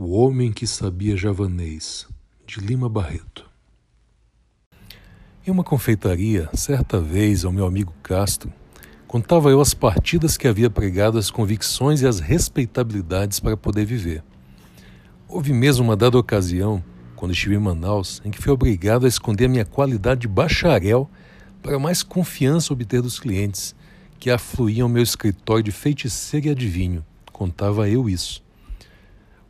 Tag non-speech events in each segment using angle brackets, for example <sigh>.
O Homem que Sabia Javanês, de Lima Barreto. Em uma confeitaria, certa vez, ao meu amigo Castro, contava eu as partidas que havia pregado, as convicções e as respeitabilidades para poder viver. Houve mesmo uma dada ocasião, quando estive em Manaus, em que fui obrigado a esconder a minha qualidade de bacharel para mais confiança obter dos clientes, que afluíam ao meu escritório de feiticeiro e adivinho. Contava eu isso.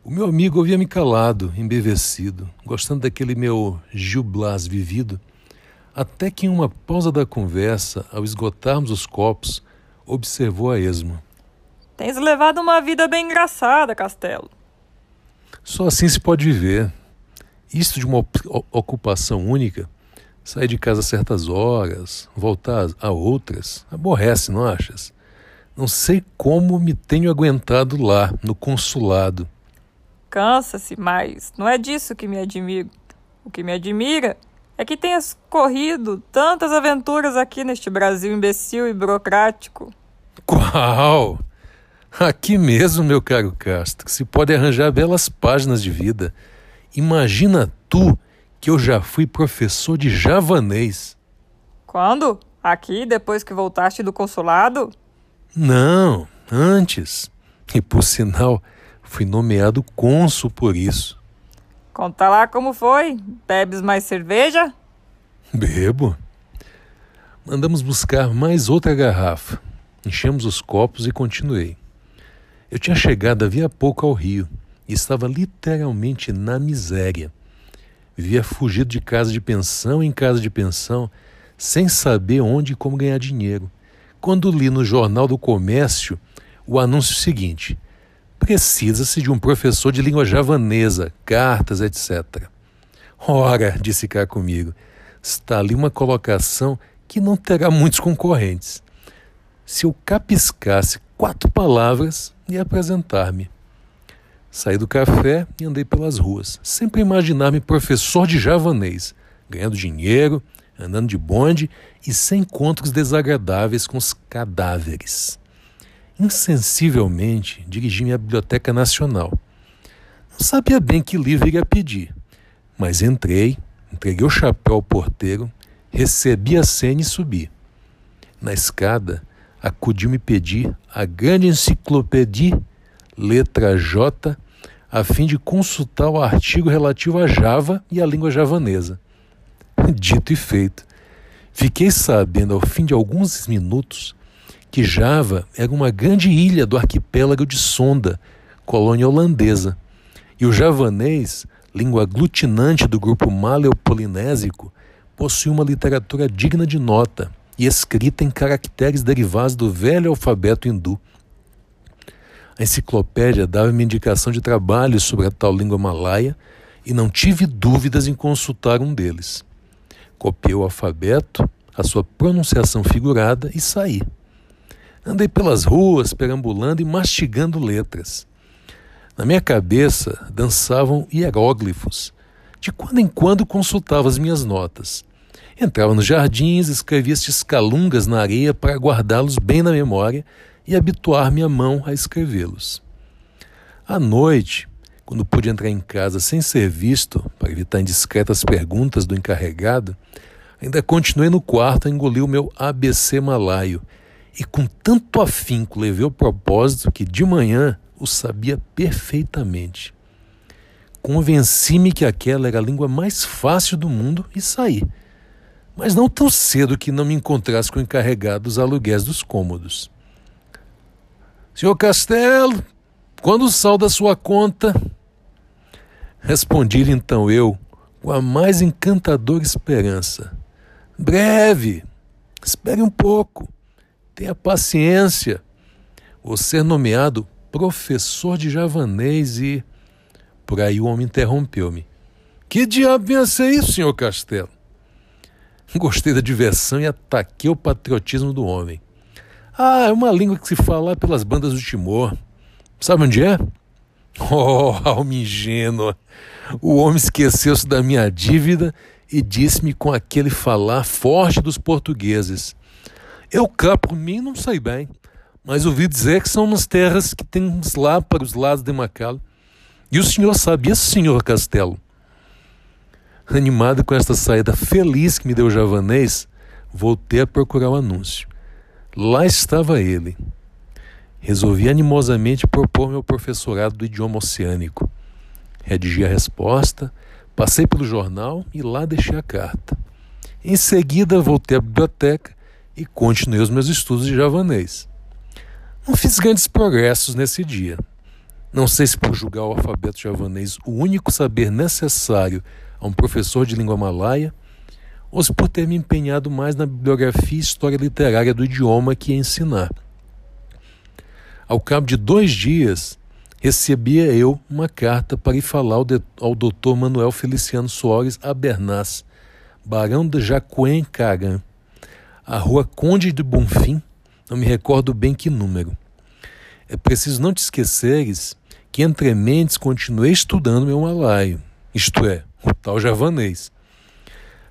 O meu amigo ouvia-me calado, embevecido, gostando daquele meu Gil Blas vivido, até que em uma pausa da conversa, ao esgotarmos os copos, observou a esmo. Tens levado uma vida bem engraçada, Castelo. Só assim se pode viver. Isto de uma ocupação única, sair de casa a certas horas, voltar a outras, aborrece, não achas? Não sei como me tenho aguentado lá, no consulado Cansa-se, mas não é disso que me admiro. O que me admira é que tenhas corrido tantas aventuras aqui neste Brasil imbecil e burocrático. Qual? Aqui mesmo, meu caro Castro, se pode arranjar belas páginas de vida. Imagina tu que eu já fui professor de javanês. Quando? Aqui, depois que voltaste do consulado? Não, antes. E por sinal, Fui nomeado cônsul por isso. Conta lá como foi. Bebes mais cerveja? Bebo. Mandamos buscar mais outra garrafa. Enchemos os copos e continuei. Eu tinha chegado havia pouco ao Rio e estava literalmente na miséria. Vivia fugido de casa de pensão em casa de pensão, sem saber onde e como ganhar dinheiro. Quando li no Jornal do Comércio o anúncio seguinte: Precisa-se de um professor de língua javanesa, cartas, etc. Ora, disse cá comigo, está ali uma colocação que não terá muitos concorrentes. Se eu capiscasse quatro palavras, ia apresentar-me. Saí do café e andei pelas ruas, sempre imaginar-me professor de javanês, ganhando dinheiro, andando de bonde e sem encontros desagradáveis com os cadáveres. Insensivelmente, dirigi-me à Biblioteca Nacional. Não sabia bem que livro iria pedir, mas entrei, entreguei o chapéu ao porteiro, recebi a senha e subi. Na escada, acudiu-me pedir a grande enciclopédia, letra J, a fim de consultar o artigo relativo a Java e a língua javanesa. Dito e feito. Fiquei sabendo, ao fim de alguns minutos, que Java era uma grande ilha do arquipélago de Sonda, colônia holandesa, e o javanês, língua aglutinante do grupo maleopolinésico, possui uma literatura digna de nota e escrita em caracteres derivados do velho alfabeto hindu. A enciclopédia dava-me indicação de trabalhos sobre a tal língua malaia e não tive dúvidas em consultar um deles. Copiei o alfabeto, a sua pronunciação figurada e saí. Andei pelas ruas, perambulando e mastigando letras. Na minha cabeça dançavam hieróglifos. De quando em quando consultava as minhas notas. Entrava nos jardins, escrevia estes calungas na areia para guardá-los bem na memória e habituar minha mão a escrevê-los. À noite, quando pude entrar em casa sem ser visto, para evitar indiscretas perguntas do encarregado, ainda continuei no quarto a engolir o meu ABC malaio e com tanto afinco levei o propósito que de manhã o sabia perfeitamente. Convenci-me que aquela era a língua mais fácil do mundo e saí. Mas não tão cedo que não me encontrasse com o encarregado dos aluguéis dos cômodos. Senhor Castelo, quando salda sua conta? Respondi-lhe então eu, com a mais encantadora esperança. Breve, espere um pouco. Tenha paciência. Vou ser nomeado professor de javanês e. Por aí o homem interrompeu-me. Que diabo vem a ser isso, senhor Castelo? Gostei da diversão e ataquei o patriotismo do homem. Ah, é uma língua que se fala pelas bandas do Timor. Sabe onde é? <laughs> Oh, alma ingênua! O homem esqueceu-se da minha dívida e disse-me com aquele falar forte dos portugueses: eu cá, por mim, não sei bem, mas ouvi dizer que são umas terras que temos lá para os lados de Macau. E o senhor sabia, senhor Castelo? Animado com esta saída feliz que me deu o javanês, voltei a procurar o anúncio. Lá estava ele. Resolvi animosamente propor meu professorado do idioma oceânico. Redigi a resposta, passei pelo jornal e lá deixei a carta. Em seguida, voltei à biblioteca e continuei os meus estudos de javanês. Não fiz grandes progressos nesse dia. Não sei se por julgar o alfabeto javanês o único saber necessário a um professor de língua malaia, ou se por ter me empenhado mais na bibliografia e história literária do idioma que ia ensinar. Ao cabo de dois dias, recebia eu uma carta para ir falar ao, ao Dr. Manuel Feliciano Soares Abernaz, barão de Jacuém Cagan, a rua Conde de Bonfim, não me recordo bem que número. É preciso não te esqueceres que entre mentes continuei estudando meu malaio, isto é, o tal javanês.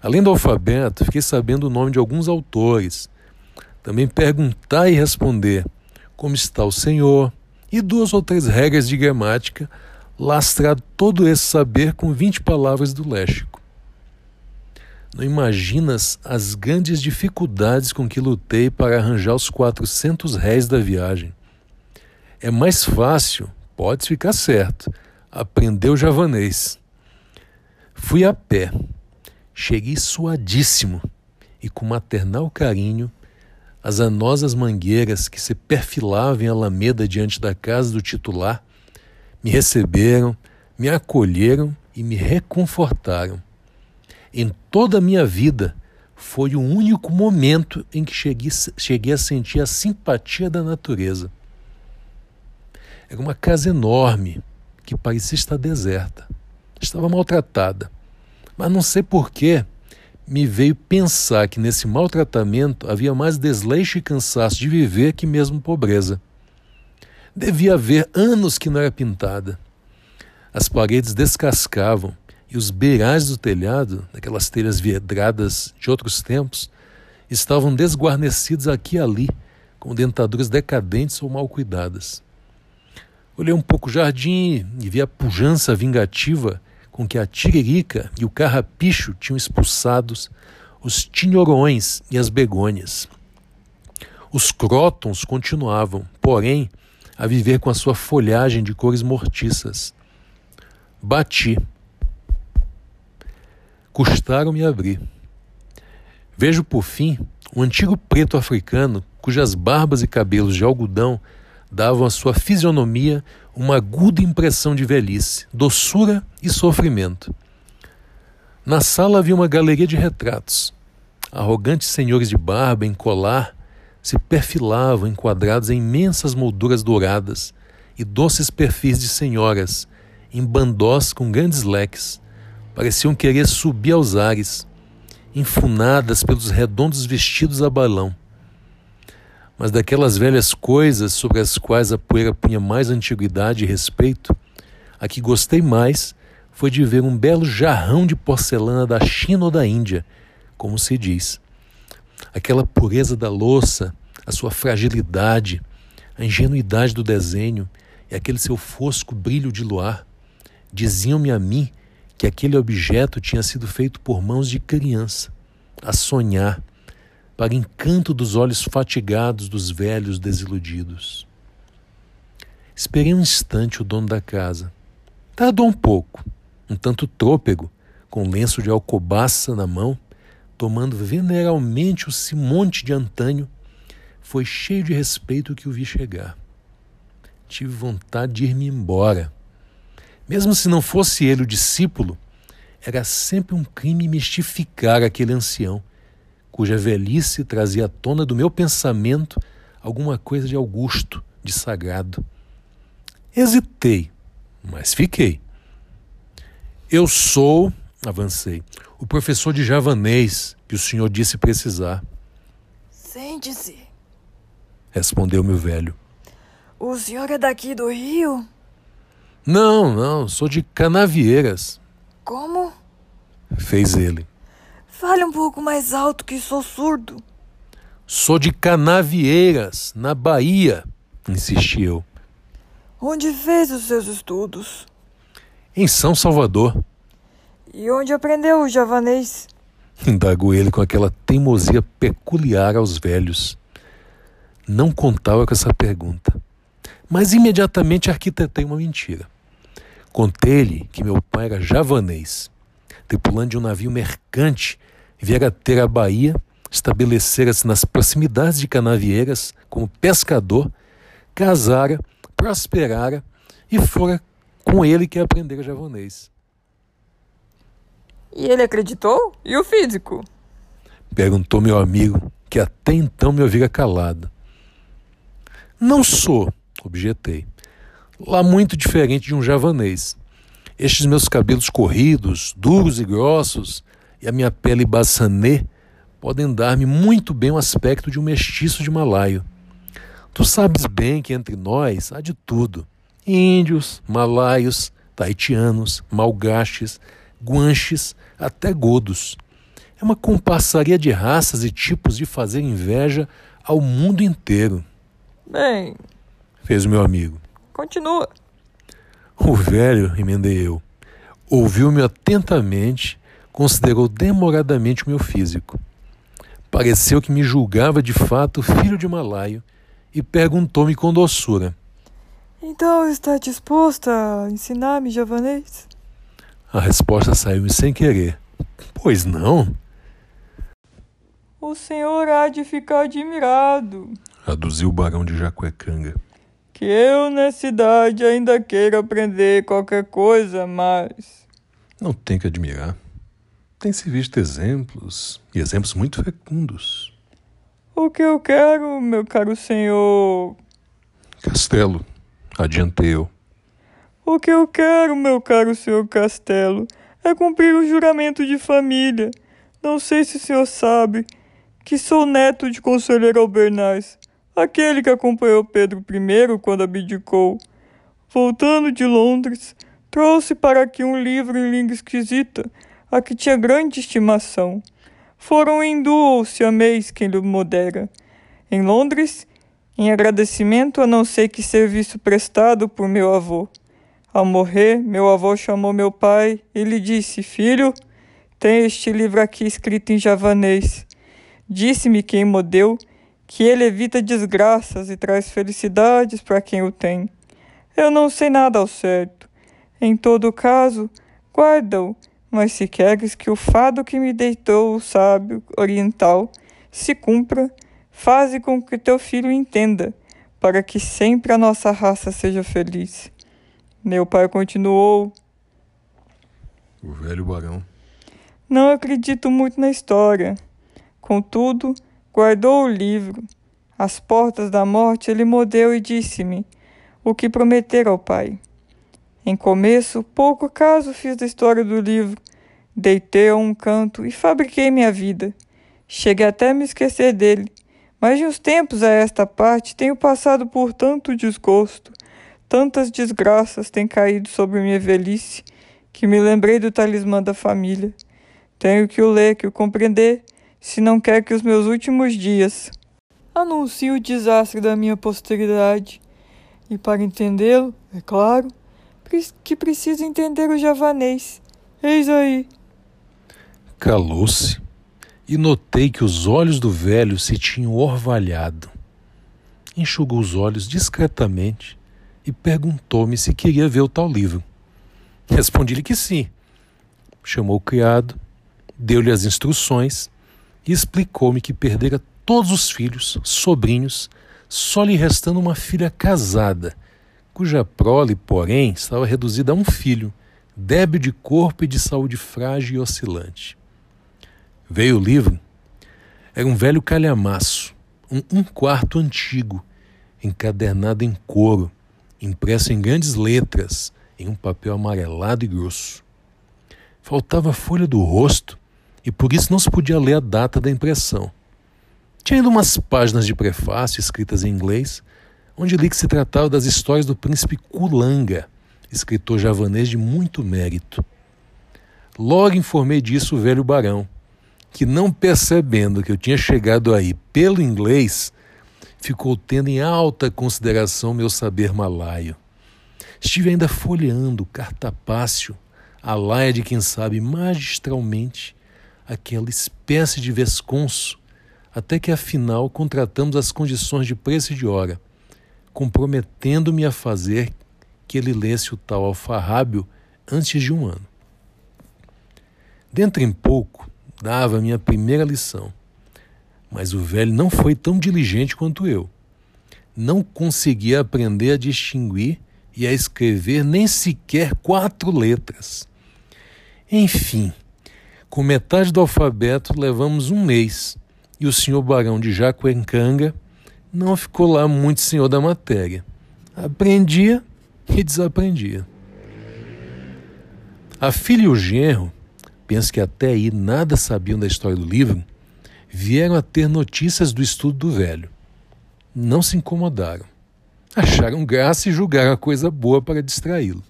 Além do alfabeto, fiquei sabendo o nome de alguns autores. Também perguntar e responder como está o Senhor e duas ou três regras de gramática, lastrado todo esse saber com vinte palavras do léxico. Não imaginas as grandes dificuldades com que lutei para arranjar os 400 réis da viagem. É mais fácil, pode ficar certo, aprender o javanês. Fui a pé, cheguei suadíssimo e com maternal carinho as anosas mangueiras que se perfilavam em alameda diante da casa do titular me receberam, me acolheram e me reconfortaram. Em toda a minha vida, foi o único momento em que cheguei, cheguei a sentir a simpatia da natureza. Era uma casa enorme que parecia estar deserta. Estava maltratada. Mas não sei porquê, me veio pensar que nesse maltratamento havia mais desleixo e cansaço de viver que mesmo pobreza. Devia haver anos que não era pintada. As paredes descascavam e os beirais do telhado, daquelas telhas vidradas de outros tempos, estavam desguarnecidos aqui e ali, com dentaduras decadentes ou mal cuidadas. Olhei um pouco o jardim e vi a pujança vingativa com que a tiririca e o carrapicho tinham expulsados os tinhorões e as begônias. Os crótons continuavam, porém, a viver com a sua folhagem de cores mortiças. Bati, custaram-me abrir. Vejo por fim um antigo preto africano cujas barbas e cabelos de algodão davam à sua fisionomia uma aguda impressão de velhice, doçura e sofrimento. Na sala havia uma galeria de retratos. Arrogantes senhores de barba em colar se perfilavam enquadrados em imensas molduras douradas e doces perfis de senhoras em bandós com grandes leques, pareciam querer subir aos ares, enfunadas pelos redondos vestidos a balão. Mas daquelas velhas coisas sobre as quais a poeira punha mais antiguidade e respeito, a que gostei mais foi de ver um belo jarrão de porcelana da China ou da Índia, como se diz. Aquela pureza da louça, a sua fragilidade, a ingenuidade do desenho e aquele seu fosco brilho de luar diziam-me a mim que aquele objeto tinha sido feito por mãos de criança, a sonhar, para encanto dos olhos fatigados dos velhos desiludidos. Esperei um instante o dono da casa. Tardou um pouco, um tanto trôpego, com lenço de alcobaça na mão, tomando veneralmente o simonte de antanho, foi cheio de respeito que o vi chegar. Tive vontade de ir-me embora mesmo se não fosse ele o discípulo, era sempre um crime mistificar aquele ancião, cuja velhice trazia à tona do meu pensamento alguma coisa de augusto, de sagrado. Hesitei, mas fiquei. Eu sou, avancei, o professor de javanês que o senhor disse precisar. Sente-se, respondeu meu velho. O senhor é daqui do Rio? Não, não, sou de Canavieiras. Como? Fez ele. Fale um pouco mais alto que sou surdo. Sou de Canavieiras, na Bahia, insisti eu. Onde fez os seus estudos? Em São Salvador. E onde aprendeu o javanês? Indagou ele com aquela teimosia peculiar aos velhos. Não contava com essa pergunta, mas imediatamente arquitetei uma mentira. Contei-lhe que meu pai era javanês, tripulante de um navio mercante, viera ter a Bahia, estabelecera-se nas proximidades de Canavieiras como pescador, casara, prosperara e fora com ele que aprendera javanês. E ele acreditou? E o físico? Perguntou meu amigo, que até então me ouvira calado. Não sou, objetei, lá muito diferente de um javanês. Estes meus cabelos corridos, duros e grossos, e a minha pele baçanê podem dar-me muito bem o aspecto de um mestiço de malaio. Tu sabes bem que entre nós há de tudo: índios, malaios, taitianos, malgaches, guanches, até godos. É uma compassaria de raças e tipos de fazer inveja ao mundo inteiro. Bem, fez o meu amigo. Continua. O velho, emendei eu, ouviu-me atentamente, considerou demoradamente o meu físico. Pareceu que me julgava de fato filho de malaio e perguntou-me com doçura: Então está disposto a ensinar-me javanês? A resposta saiu-me sem querer. Pois não? O senhor há de ficar admirado, aduziu o barão de Jacuecanga. Que eu nessa idade ainda queira aprender qualquer coisa, mas. Não tem que admirar. Tem-se visto exemplos, e exemplos muito fecundos. O que eu quero, meu caro senhor. Castelo, adiantei eu. O que eu quero, meu caro senhor Castelo, é cumprir o juramento de família. Não sei se o senhor sabe que sou neto de conselheiro Albernaz, aquele que acompanhou Pedro I quando abdicou. Voltando de Londres, trouxe para aqui um livro em língua esquisita, a que tinha grande estimação. Foram hindu ou siamês quem lhe modera. Em Londres, em agradecimento a não sei que serviço prestado por meu avô. Ao morrer, meu avô chamou meu pai e lhe disse: Filho, tem este livro aqui escrito em javanês. Disse-me quem o deu que ele evita desgraças e traz felicidades para quem o tem. Eu não sei nada ao certo. Em todo caso, guarda-o, mas se queres que o fado que me deitou o sábio oriental se cumpra, faze com que teu filho entenda, para que sempre a nossa raça seja feliz. Meu pai continuou. O velho barão. Não acredito muito na história. Contudo, guardou o livro. Às portas da morte, ele modeu e disse-me o que prometera ao pai. Em começo, pouco caso fiz da história do livro. Deitei a um canto e fabriquei minha vida. Cheguei até a me esquecer dele, mas de uns tempos a esta parte tenho passado por tanto desgosto, tantas desgraças têm caído sobre minha velhice, que me lembrei do talismã da família. Tenho que o ler, que o compreender, se não quer que os meus últimos dias anuncie o desastre da minha posteridade. E para entendê-lo, é claro, que preciso entender o javanês. Eis aí. Calou-se e notei que os olhos do velho se tinham orvalhado. Enxugou os olhos discretamente e perguntou-me se queria ver o tal livro. Respondi-lhe que sim. Chamou o criado, deu-lhe as instruções e explicou-me que perdera todos os filhos, sobrinhos, só lhe restando uma filha casada, cuja prole, porém, estava reduzida a um filho, débil de corpo e de saúde frágil e oscilante. Veio o livro. Era um velho calhamaço, um um quarto antigo, encadernado em couro, impresso em grandes letras, em um papel amarelado e grosso. Faltava a folha do rosto e por isso não se podia ler a data da impressão. Tinha ainda umas páginas de prefácio escritas em inglês, onde li que se tratava das histórias do príncipe Kulanga, escritor javanês de muito mérito. Logo informei disso o velho barão, que, não percebendo que eu tinha chegado aí pelo inglês, ficou tendo em alta consideração meu saber malaio. Estive ainda folheando cartapácio, a laia de quem sabe magistralmente aquela espécie de vesconso, até que afinal contratamos as condições de preço e de hora, comprometendo-me a fazer que ele lesse o tal alfarrábio antes de um ano. Dentro em pouco, dava minha primeira lição. Mas o velho não foi tão diligente quanto eu. Não conseguia aprender a distinguir e a escrever nem sequer quatro letras. Enfim, com metade do alfabeto levamos um mês e o senhor barão de Jacuencanga não ficou lá muito senhor da matéria. Aprendia e desaprendia. A filha e o genro, penso que até aí nada sabiam da história do livro, vieram a ter notícias do estudo do velho. Não se incomodaram. Acharam graça e julgaram a coisa boa para distraí-lo.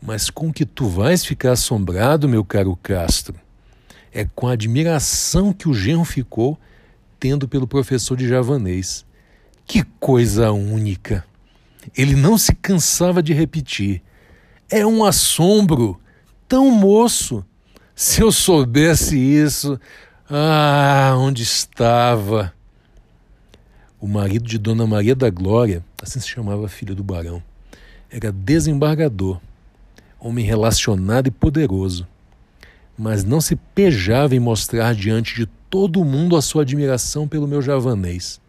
Mas com que tu vais ficar assombrado, meu caro Castro, é com a admiração que o genro ficou tendo pelo professor de javanês. Que coisa única! Ele não se cansava de repetir. É um assombro, tão moço. Se eu soubesse isso, ah, onde estava? O marido de Dona Maria da Glória, assim se chamava a filha do barão, era desembargador, homem relacionado e poderoso, mas não se pejava em mostrar diante de todo mundo a sua admiração pelo meu javanês.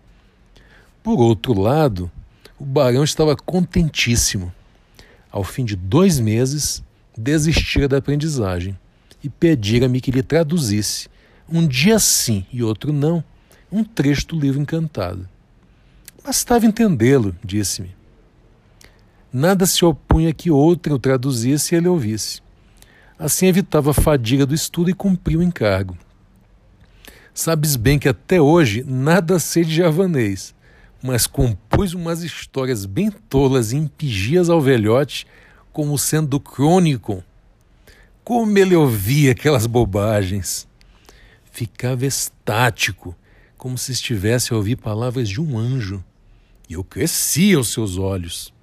Por outro lado, o barão estava contentíssimo. Ao fim de dois meses, desistira da aprendizagem e pedira-me que lhe traduzisse um dia sim e outro não, um trecho do livro encantado. Bastava entendê-lo, disse-me. Nada se opunha que outra o traduzisse e ele ouvisse. Assim evitava a fadiga do estudo e cumpria o encargo. Sabes bem que até hoje nada sei de javanês, mas compus umas histórias bem tolas e impigias ao velhote como sendo do crônico. Como ele ouvia aquelas bobagens! ficava estático, como se estivesse a ouvir palavras de um anjo. E eu crescia aos seus olhos.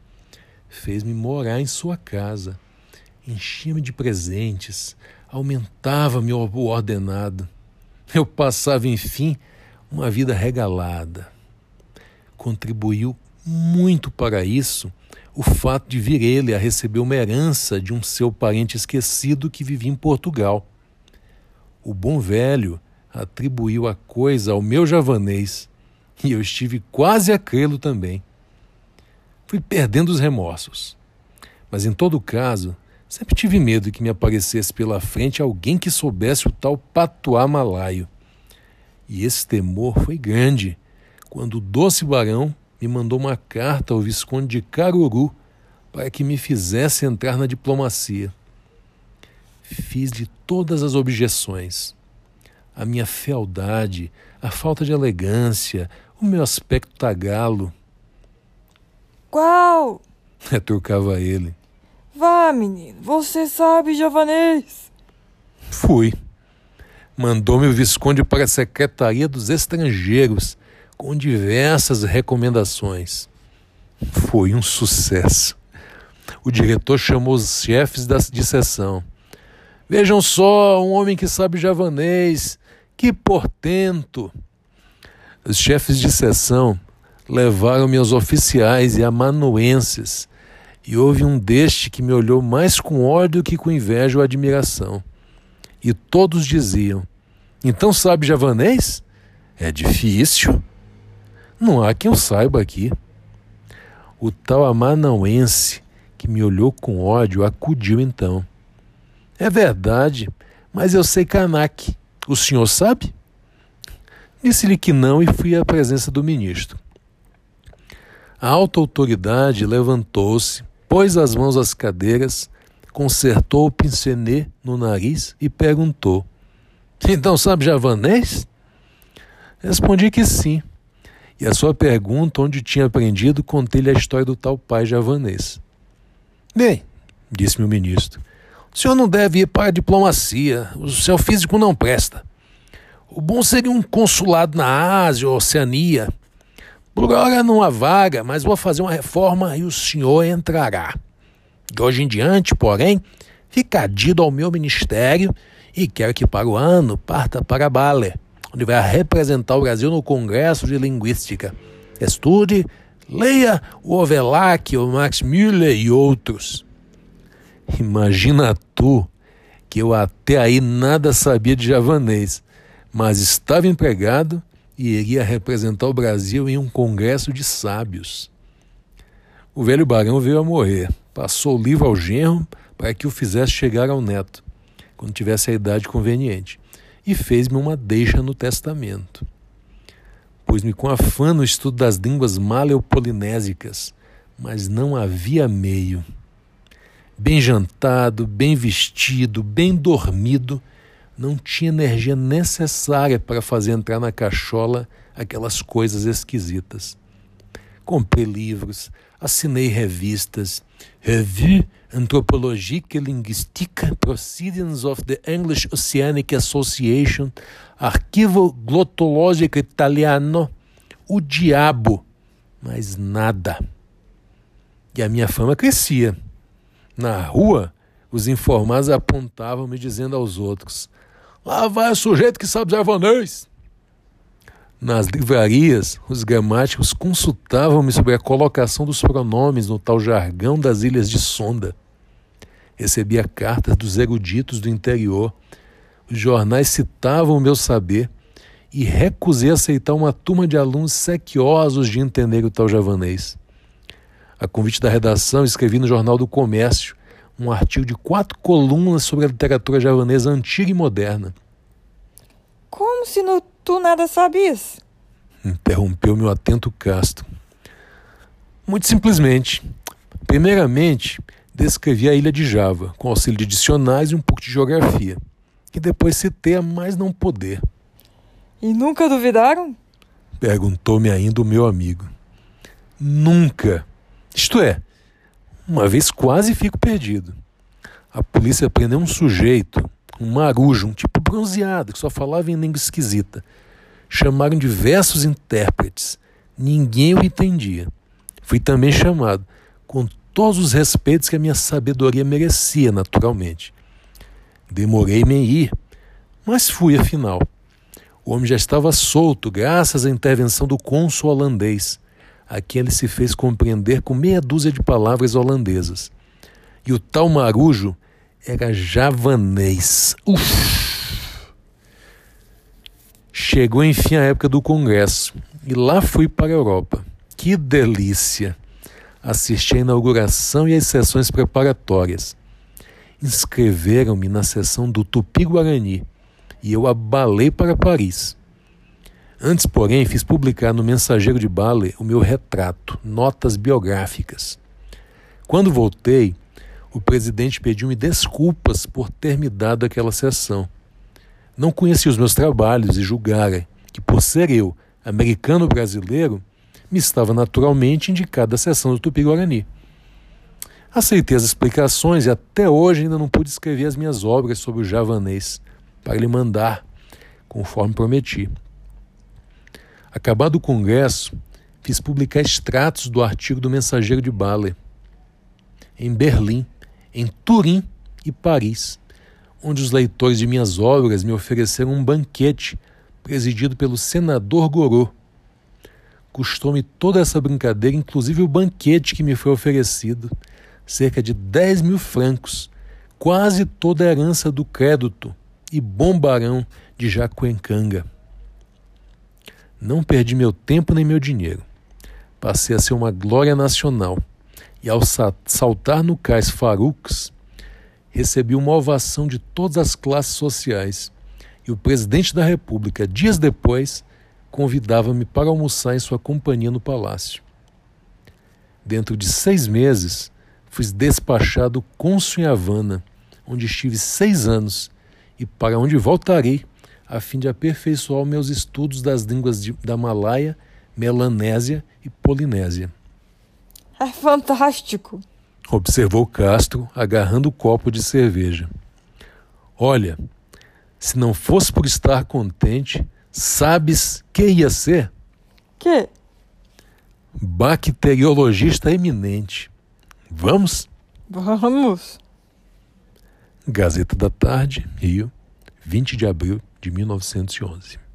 Fez-me morar em sua casa, enchia-me de presentes, aumentava-me o ordenado. Eu passava, enfim, uma vida regalada. Contribuiu muito para isso o fato de vir ele a receber uma herança de um seu parente esquecido que vivia em Portugal. O bom velho atribuiu a coisa ao meu javanês e eu estive quase a crê-lo também. Fui perdendo os remorsos. Mas em todo caso, sempre tive medo que me aparecesse pela frente alguém que soubesse o tal patuá malaio. E esse temor foi grande quando o doce barão me mandou uma carta ao Visconde de Caruru para que me fizesse entrar na diplomacia. Fiz de todas as objeções a minha fealdade, a falta de elegância, o meu aspecto tagalo. Qual? Retrucava ele. Vá, menino, você sabe javanês. Fui. Mandou-me o Visconde para a Secretaria dos Estrangeiros, com diversas recomendações. Foi um sucesso. O diretor chamou os chefes de sessão. Vejam só, um homem que sabe javanês, que portento! Os chefes de sessão levaram-me aos oficiais e amanuenses, e houve um deste que me olhou mais com ódio que com inveja ou admiração. E todos diziam: Então sabe javanês? É difícil. Não há quem eu saiba aqui. O tal amanauense, que me olhou com ódio, acudiu então. É verdade, mas eu sei Kanak. O senhor sabe? Disse-lhe que não e fui à presença do ministro. A alta autoridade levantou-se, pôs as mãos às cadeiras, consertou o pincenê no nariz e perguntou: Então sabe javanês? Respondi que sim. E a sua pergunta, onde tinha aprendido, contei-lhe a história do tal pai javanês. Bem, disse-me o ministro, o senhor não deve ir para a diplomacia. O seu físico não presta. O bom seria um consulado na Ásia ou Oceania. Por hora não há vaga, mas vou fazer uma reforma e o senhor entrará. De hoje em diante, porém, fica adido ao meu ministério e quero que para o ano parta para Bale, onde vai representar o Brasil no Congresso de Linguística. Estude, leia o Ovelac, o Max Müller e outros. Imagina tu que eu até aí nada sabia de javanês, mas estava empregado e iria representar o Brasil em um congresso de sábios. O velho barão veio a morrer, passou o livro ao genro para que o fizesse chegar ao neto, quando tivesse a idade conveniente, e fez-me uma deixa no testamento. Pus-me com afã no estudo das línguas maleopolinésicas, mas não havia meio bem jantado, bem vestido, bem dormido, não tinha energia necessária para fazer entrar na cachola aquelas coisas esquisitas. Comprei livros, assinei revistas, Revue Anthropologique Linguistique, Proceedings of the English Oceanic Association, Arquivo Glottológico Italiano, o diabo, mas nada. E a minha fama crescia. Na rua, os informados apontavam me dizendo aos outros: Lá vai o sujeito que sabe javanês. Nas livrarias, os gramáticos consultavam-me sobre a colocação dos pronomes no tal jargão das ilhas de Sonda. Recebia cartas dos eruditos do interior. Os jornais citavam o meu saber e recusei aceitar uma turma de alunos sequiosos de entender o tal javanês. A convite da redação, escrevi no Jornal do Comércio um artigo de quatro colunas sobre a literatura javanesa antiga e moderna. Como se no, tu nada sabias? Interrompeu meu atento Castro. Muito simplesmente. Primeiramente, descrevi a ilha de Java, com auxílio de dicionários e um pouco de geografia, que depois citei a mais não poder. E nunca duvidaram? Perguntou-me ainda o meu amigo. Nunca. Isto é, uma vez quase fico perdido. A polícia prendeu um sujeito, um marujo, um tipo bronzeado, que só falava em língua esquisita. Chamaram diversos intérpretes. Ninguém o entendia. Fui também chamado, com todos os respeitos que a minha sabedoria merecia, naturalmente. Demorei-me em ir, mas fui afinal. O homem já estava solto, graças à intervenção do cônsul holandês, a quem ele se fez compreender com meia dúzia de palavras holandesas. E o tal marujo era javanês. Uf! Chegou enfim a época do congresso e lá fui para a Europa. Que delícia! Assisti à inauguração e às sessões preparatórias. Inscreveram-me na sessão do Tupi-Guarani e eu abalei para Paris. Antes, porém, fiz publicar no Mensageiro de Bale o meu retrato, notas biográficas. Quando voltei, o presidente pediu-me desculpas por ter me dado aquela sessão. Não conhecia os meus trabalhos e julgara que, por ser eu americano-brasileiro, me estava naturalmente indicada a sessão do Tupi-Guarani. Aceitei as explicações e até hoje ainda não pude escrever as minhas obras sobre o javanês para lhe mandar, conforme prometi. Acabado o congresso, fiz publicar extratos do artigo do Mensageiro de Bale, em Berlim, em Turim e Paris, onde os leitores de minhas obras me ofereceram um banquete presidido pelo senador Gorô. Custou-me toda essa brincadeira, inclusive o banquete que me foi oferecido, cerca de 10 mil francos, quase toda a herança do crédito e bom barão de Jacuencanga. Não perdi meu tempo nem meu dinheiro. Passei a ser uma glória nacional e, ao saltar no cais Farouques, recebi uma ovação de todas as classes sociais. E o presidente da República, dias depois, convidava-me para almoçar em sua companhia no palácio. Dentro de seis meses, fui despachado cônsul em Havana, onde estive seis anos e para onde voltarei a fim de aperfeiçoar meus estudos das línguas de, da Malaia, Melanésia e Polinésia. É fantástico! Observou Castro, agarrando o copo de cerveja. Olha, se não fosse por estar contente, sabes que ia ser? Que? bacteriologista eminente. Vamos? Vamos. Gazeta da Tarde, Rio, 20 de abril de 1911.